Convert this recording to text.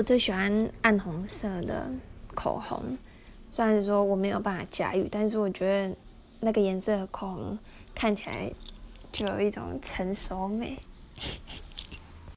我最喜欢暗红色的口红虽然说我没有办法驾驭但是我觉得那个颜色的口红看起来就有一种成熟美。